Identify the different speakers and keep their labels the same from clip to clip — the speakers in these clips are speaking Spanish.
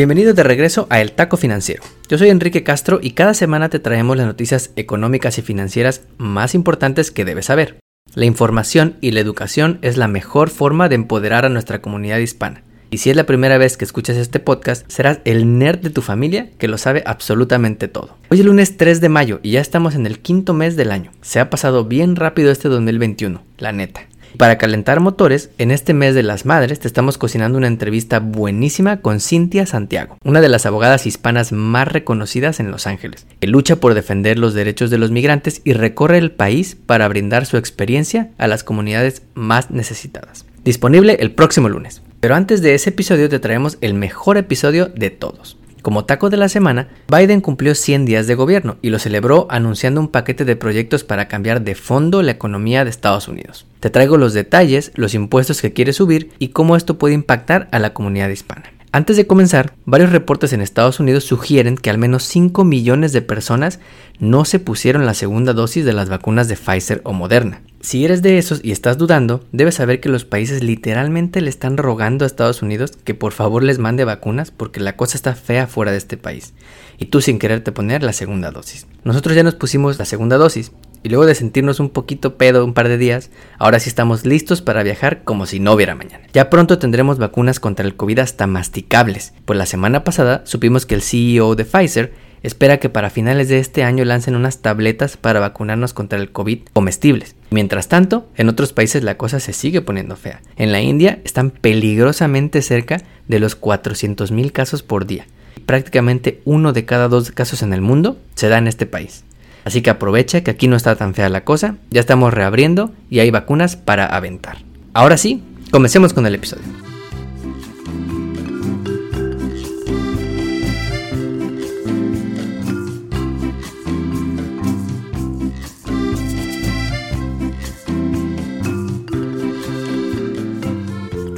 Speaker 1: Bienvenido de regreso a El Taco Financiero. Yo soy Enrique Castro y cada semana te traemos las noticias económicas y financieras más importantes que debes saber. La información y la educación es la mejor forma de empoderar a nuestra comunidad hispana. Y si es la primera vez que escuchas este podcast, serás el nerd de tu familia que lo sabe absolutamente todo. Hoy es lunes 3 de mayo y ya estamos en el quinto mes del año. Se ha pasado bien rápido este 2021, la neta. Para calentar motores, en este mes de las madres te estamos cocinando una entrevista buenísima con Cintia Santiago, una de las abogadas hispanas más reconocidas en Los Ángeles, que lucha por defender los derechos de los migrantes y recorre el país para brindar su experiencia a las comunidades más necesitadas. Disponible el próximo lunes. Pero antes de ese episodio te traemos el mejor episodio de todos. Como taco de la semana, Biden cumplió 100 días de gobierno y lo celebró anunciando un paquete de proyectos para cambiar de fondo la economía de Estados Unidos. Te traigo los detalles, los impuestos que quiere subir y cómo esto puede impactar a la comunidad hispana. Antes de comenzar, varios reportes en Estados Unidos sugieren que al menos 5 millones de personas no se pusieron la segunda dosis de las vacunas de Pfizer o Moderna. Si eres de esos y estás dudando, debes saber que los países literalmente le están rogando a Estados Unidos que por favor les mande vacunas porque la cosa está fea fuera de este país. Y tú sin quererte poner la segunda dosis. Nosotros ya nos pusimos la segunda dosis y luego de sentirnos un poquito pedo un par de días, ahora sí estamos listos para viajar como si no hubiera mañana. Ya pronto tendremos vacunas contra el COVID hasta masticables, pues la semana pasada supimos que el CEO de Pfizer espera que para finales de este año lancen unas tabletas para vacunarnos contra el COVID comestibles. Mientras tanto, en otros países la cosa se sigue poniendo fea. En la India están peligrosamente cerca de los 400.000 casos por día. Prácticamente uno de cada dos casos en el mundo se da en este país. Así que aprovecha que aquí no está tan fea la cosa, ya estamos reabriendo y hay vacunas para aventar. Ahora sí, comencemos con el episodio.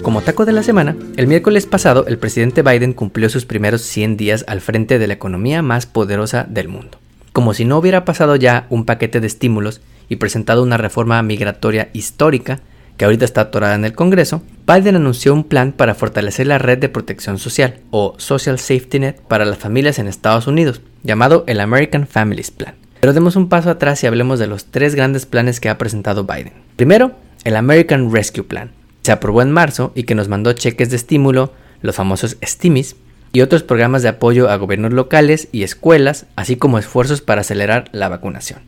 Speaker 1: Como taco de la semana, el miércoles pasado el presidente Biden cumplió sus primeros 100 días al frente de la economía más poderosa del mundo. Como si no hubiera pasado ya un paquete de estímulos y presentado una reforma migratoria histórica, que ahorita está atorada en el Congreso, Biden anunció un plan para fortalecer la red de protección social, o Social Safety Net, para las familias en Estados Unidos, llamado el American Families Plan. Pero demos un paso atrás y hablemos de los tres grandes planes que ha presentado Biden. Primero, el American Rescue Plan. Se aprobó en marzo y que nos mandó cheques de estímulo, los famosos STIMIS, y otros programas de apoyo a gobiernos locales y escuelas, así como esfuerzos para acelerar la vacunación.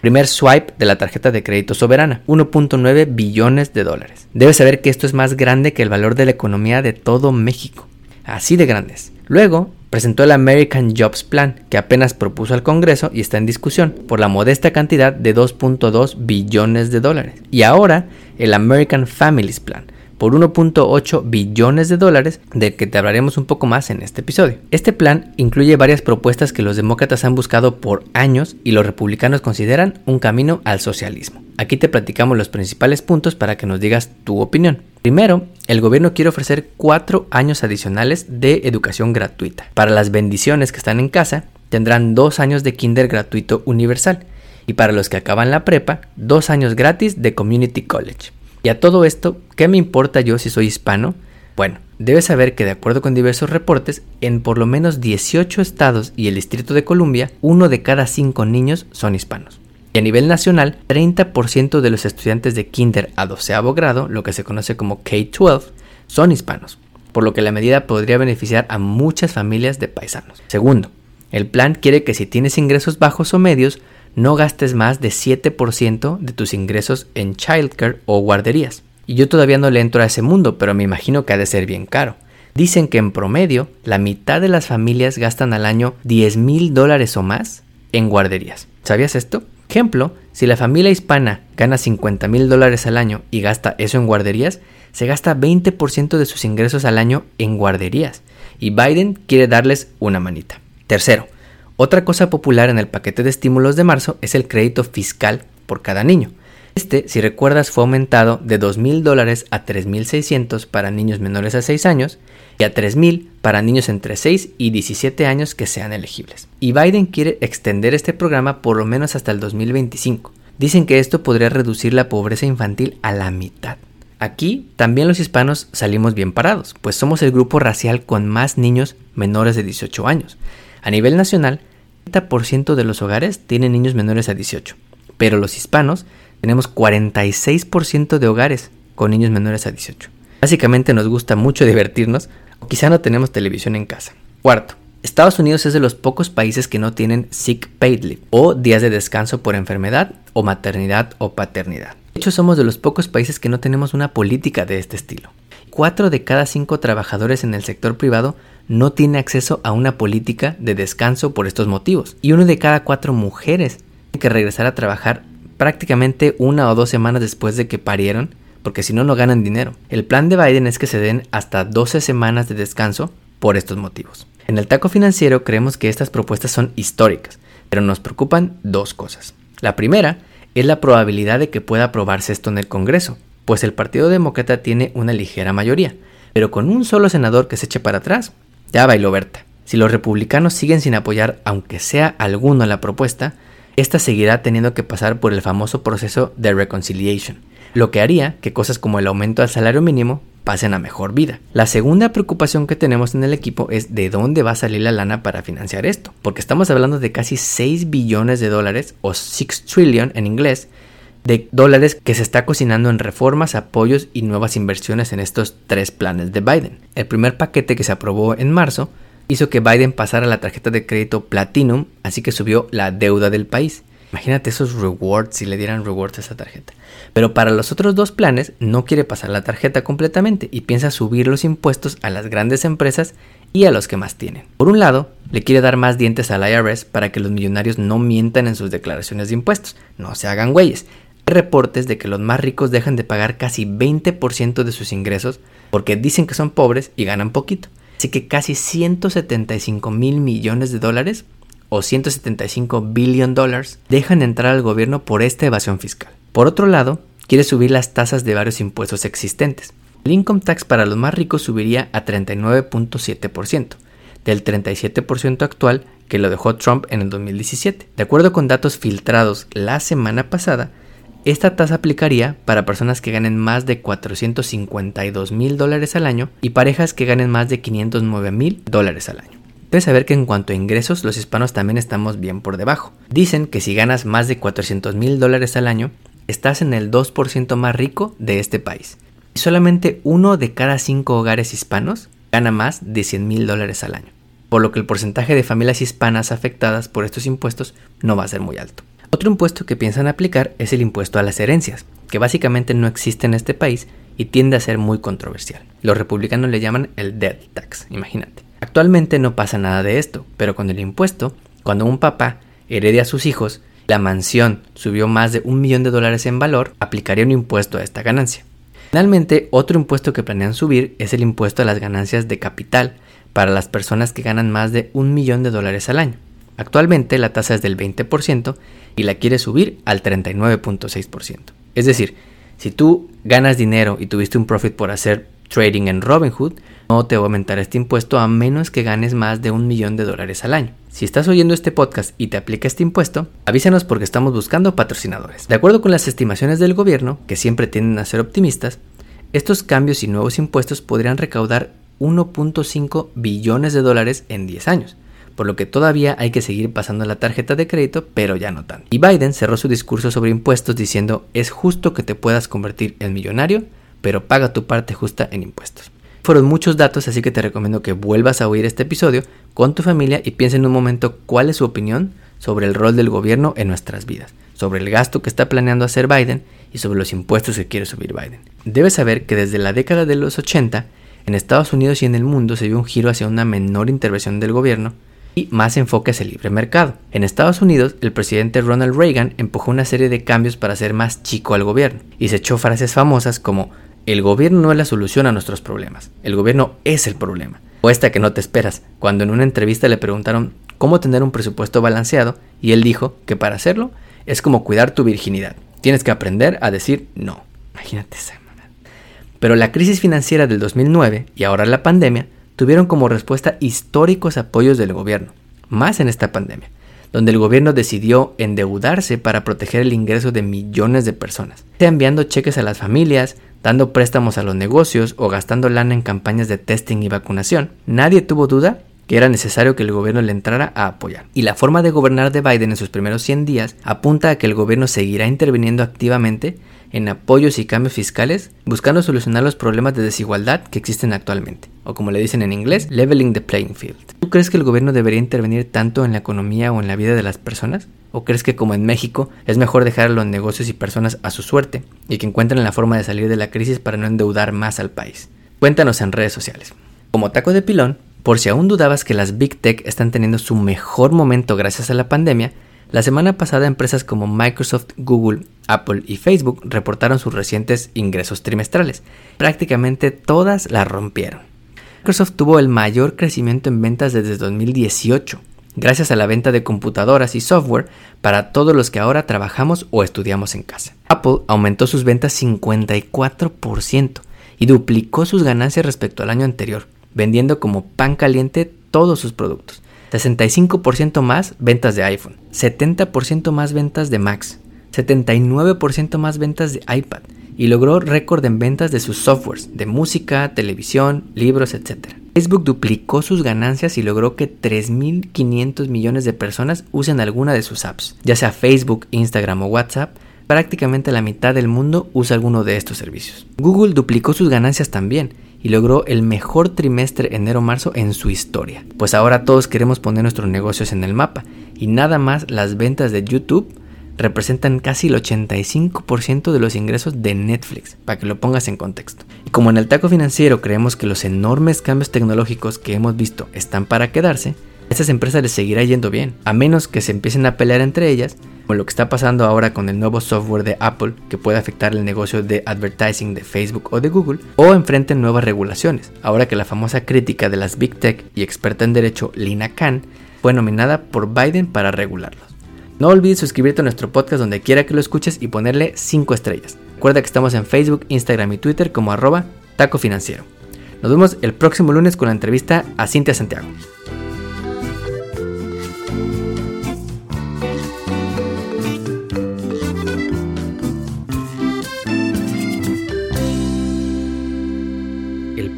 Speaker 1: Primer swipe de la tarjeta de crédito soberana, 1.9 billones de dólares. Debes saber que esto es más grande que el valor de la economía de todo México. Así de grandes. Luego, presentó el American Jobs Plan, que apenas propuso al Congreso y está en discusión, por la modesta cantidad de 2.2 billones de dólares. Y ahora, el American Families Plan, por 1.8 billones de dólares, del que te hablaremos un poco más en este episodio. Este plan incluye varias propuestas que los demócratas han buscado por años y los republicanos consideran un camino al socialismo. Aquí te platicamos los principales puntos para que nos digas tu opinión. Primero, el gobierno quiere ofrecer cuatro años adicionales de educación gratuita. Para las bendiciones que están en casa, tendrán dos años de kinder gratuito universal. Y para los que acaban la prepa, dos años gratis de community college. Y a todo esto, ¿qué me importa yo si soy hispano? Bueno, debes saber que de acuerdo con diversos reportes, en por lo menos 18 estados y el Distrito de Columbia, uno de cada cinco niños son hispanos. Y a nivel nacional, 30% de los estudiantes de kinder a 12 grado, lo que se conoce como K-12, son hispanos, por lo que la medida podría beneficiar a muchas familias de paisanos. Segundo, el plan quiere que si tienes ingresos bajos o medios, no gastes más de 7% de tus ingresos en childcare o guarderías. Y yo todavía no le entro a ese mundo, pero me imagino que ha de ser bien caro. Dicen que en promedio la mitad de las familias gastan al año 10 mil dólares o más en guarderías. ¿Sabías esto? Ejemplo, si la familia hispana gana 50 mil dólares al año y gasta eso en guarderías, se gasta 20% de sus ingresos al año en guarderías. Y Biden quiere darles una manita. Tercero, otra cosa popular en el paquete de estímulos de marzo es el crédito fiscal por cada niño. Este, si recuerdas, fue aumentado de $2,000 dólares a 3.600 para niños menores a 6 años y a 3.000 para niños entre 6 y 17 años que sean elegibles. Y Biden quiere extender este programa por lo menos hasta el 2025. Dicen que esto podría reducir la pobreza infantil a la mitad. Aquí también los hispanos salimos bien parados, pues somos el grupo racial con más niños menores de 18 años. A nivel nacional, 30% de los hogares tienen niños menores a 18, pero los hispanos tenemos 46% de hogares con niños menores a 18. Básicamente nos gusta mucho divertirnos o quizá no tenemos televisión en casa. Cuarto, Estados Unidos es de los pocos países que no tienen sick paid leave o días de descanso por enfermedad o maternidad o paternidad. De hecho, somos de los pocos países que no tenemos una política de este estilo. Cuatro de cada cinco trabajadores en el sector privado no tiene acceso a una política de descanso por estos motivos. Y uno de cada cuatro mujeres tiene que regresar a trabajar prácticamente una o dos semanas después de que parieron, porque si no, no ganan dinero. El plan de Biden es que se den hasta 12 semanas de descanso por estos motivos. En el taco financiero creemos que estas propuestas son históricas, pero nos preocupan dos cosas. La primera es la probabilidad de que pueda aprobarse esto en el Congreso, pues el Partido Demócrata tiene una ligera mayoría, pero con un solo senador que se eche para atrás, ya bailó Berta. Si los republicanos siguen sin apoyar, aunque sea alguno la propuesta, esta seguirá teniendo que pasar por el famoso proceso de reconciliation, lo que haría que cosas como el aumento al salario mínimo pasen a mejor vida. La segunda preocupación que tenemos en el equipo es de dónde va a salir la lana para financiar esto, porque estamos hablando de casi 6 billones de dólares, o 6 trillion en inglés, de dólares que se está cocinando en reformas, apoyos y nuevas inversiones en estos tres planes de Biden. El primer paquete que se aprobó en marzo hizo que Biden pasara la tarjeta de crédito Platinum, así que subió la deuda del país. Imagínate esos rewards si le dieran rewards a esa tarjeta. Pero para los otros dos planes no quiere pasar la tarjeta completamente y piensa subir los impuestos a las grandes empresas y a los que más tienen. Por un lado, le quiere dar más dientes al IRS para que los millonarios no mientan en sus declaraciones de impuestos, no se hagan güeyes. Reportes de que los más ricos dejan de pagar casi 20% de sus ingresos porque dicen que son pobres y ganan poquito. Así que casi 175 mil millones de dólares o 175 billion dólares dejan entrar al gobierno por esta evasión fiscal. Por otro lado, quiere subir las tasas de varios impuestos existentes. El income tax para los más ricos subiría a 39.7%, del 37% actual que lo dejó Trump en el 2017. De acuerdo con datos filtrados la semana pasada, esta tasa aplicaría para personas que ganen más de 452 mil dólares al año y parejas que ganen más de 509 mil dólares al año. Debes saber que en cuanto a ingresos, los hispanos también estamos bien por debajo. Dicen que si ganas más de 400 mil dólares al año, estás en el 2% más rico de este país. Y solamente uno de cada cinco hogares hispanos gana más de 100 mil dólares al año. Por lo que el porcentaje de familias hispanas afectadas por estos impuestos no va a ser muy alto. Otro impuesto que piensan aplicar es el impuesto a las herencias, que básicamente no existe en este país y tiende a ser muy controversial. Los republicanos le llaman el death tax, imagínate. Actualmente no pasa nada de esto, pero con el impuesto, cuando un papá herede a sus hijos, la mansión subió más de un millón de dólares en valor, aplicaría un impuesto a esta ganancia. Finalmente, otro impuesto que planean subir es el impuesto a las ganancias de capital para las personas que ganan más de un millón de dólares al año. Actualmente la tasa es del 20% y la quiere subir al 39.6%. Es decir, si tú ganas dinero y tuviste un profit por hacer trading en Robinhood, no te va a aumentar este impuesto a menos que ganes más de un millón de dólares al año. Si estás oyendo este podcast y te aplica este impuesto, avísanos porque estamos buscando patrocinadores. De acuerdo con las estimaciones del gobierno, que siempre tienden a ser optimistas, estos cambios y nuevos impuestos podrían recaudar 1.5 billones de dólares en 10 años por lo que todavía hay que seguir pasando la tarjeta de crédito, pero ya no tanto. Y Biden cerró su discurso sobre impuestos diciendo, es justo que te puedas convertir en millonario, pero paga tu parte justa en impuestos. Fueron muchos datos, así que te recomiendo que vuelvas a oír este episodio con tu familia y piensa en un momento cuál es su opinión sobre el rol del gobierno en nuestras vidas, sobre el gasto que está planeando hacer Biden y sobre los impuestos que quiere subir Biden. Debes saber que desde la década de los 80, en Estados Unidos y en el mundo se vio un giro hacia una menor intervención del gobierno y más enfoque hacia el libre mercado. En Estados Unidos, el presidente Ronald Reagan empujó una serie de cambios para hacer más chico al gobierno y se echó frases famosas como el gobierno no es la solución a nuestros problemas, el gobierno es el problema. O esta que no te esperas, cuando en una entrevista le preguntaron cómo tener un presupuesto balanceado y él dijo que para hacerlo es como cuidar tu virginidad. Tienes que aprender a decir no. Imagínate esa. Pero la crisis financiera del 2009 y ahora la pandemia tuvieron como respuesta históricos apoyos del gobierno, más en esta pandemia, donde el gobierno decidió endeudarse para proteger el ingreso de millones de personas, enviando cheques a las familias, dando préstamos a los negocios o gastando lana en campañas de testing y vacunación, nadie tuvo duda que era necesario que el gobierno le entrara a apoyar. Y la forma de gobernar de Biden en sus primeros 100 días apunta a que el gobierno seguirá interviniendo activamente en apoyos y cambios fiscales, buscando solucionar los problemas de desigualdad que existen actualmente, o como le dicen en inglés, leveling the playing field. ¿Tú crees que el gobierno debería intervenir tanto en la economía o en la vida de las personas? ¿O crees que como en México es mejor dejar los negocios y personas a su suerte y que encuentren la forma de salir de la crisis para no endeudar más al país? Cuéntanos en redes sociales. Como taco de pilón, por si aún dudabas que las Big Tech están teniendo su mejor momento gracias a la pandemia, la semana pasada empresas como Microsoft, Google, Apple y Facebook reportaron sus recientes ingresos trimestrales. Prácticamente todas la rompieron. Microsoft tuvo el mayor crecimiento en ventas desde 2018, gracias a la venta de computadoras y software para todos los que ahora trabajamos o estudiamos en casa. Apple aumentó sus ventas 54% y duplicó sus ganancias respecto al año anterior, vendiendo como pan caliente todos sus productos. 65% más ventas de iPhone, 70% más ventas de Macs, 79% más ventas de iPad y logró récord en ventas de sus softwares de música, televisión, libros, etc. Facebook duplicó sus ganancias y logró que 3.500 millones de personas usen alguna de sus apps, ya sea Facebook, Instagram o WhatsApp. Prácticamente la mitad del mundo usa alguno de estos servicios. Google duplicó sus ganancias también y logró el mejor trimestre enero-marzo en su historia. Pues ahora todos queremos poner nuestros negocios en el mapa y nada más las ventas de YouTube representan casi el 85% de los ingresos de Netflix, para que lo pongas en contexto. Y como en el taco financiero creemos que los enormes cambios tecnológicos que hemos visto están para quedarse, a estas empresas les seguirá yendo bien, a menos que se empiecen a pelear entre ellas como lo que está pasando ahora con el nuevo software de Apple que puede afectar el negocio de advertising de Facebook o de Google, o enfrenten nuevas regulaciones, ahora que la famosa crítica de las Big Tech y experta en derecho Lina Khan fue nominada por Biden para regularlos. No olvides suscribirte a nuestro podcast donde quiera que lo escuches y ponerle 5 estrellas. Recuerda que estamos en Facebook, Instagram y Twitter como arroba. Nos vemos el próximo lunes con la entrevista a Cintia Santiago.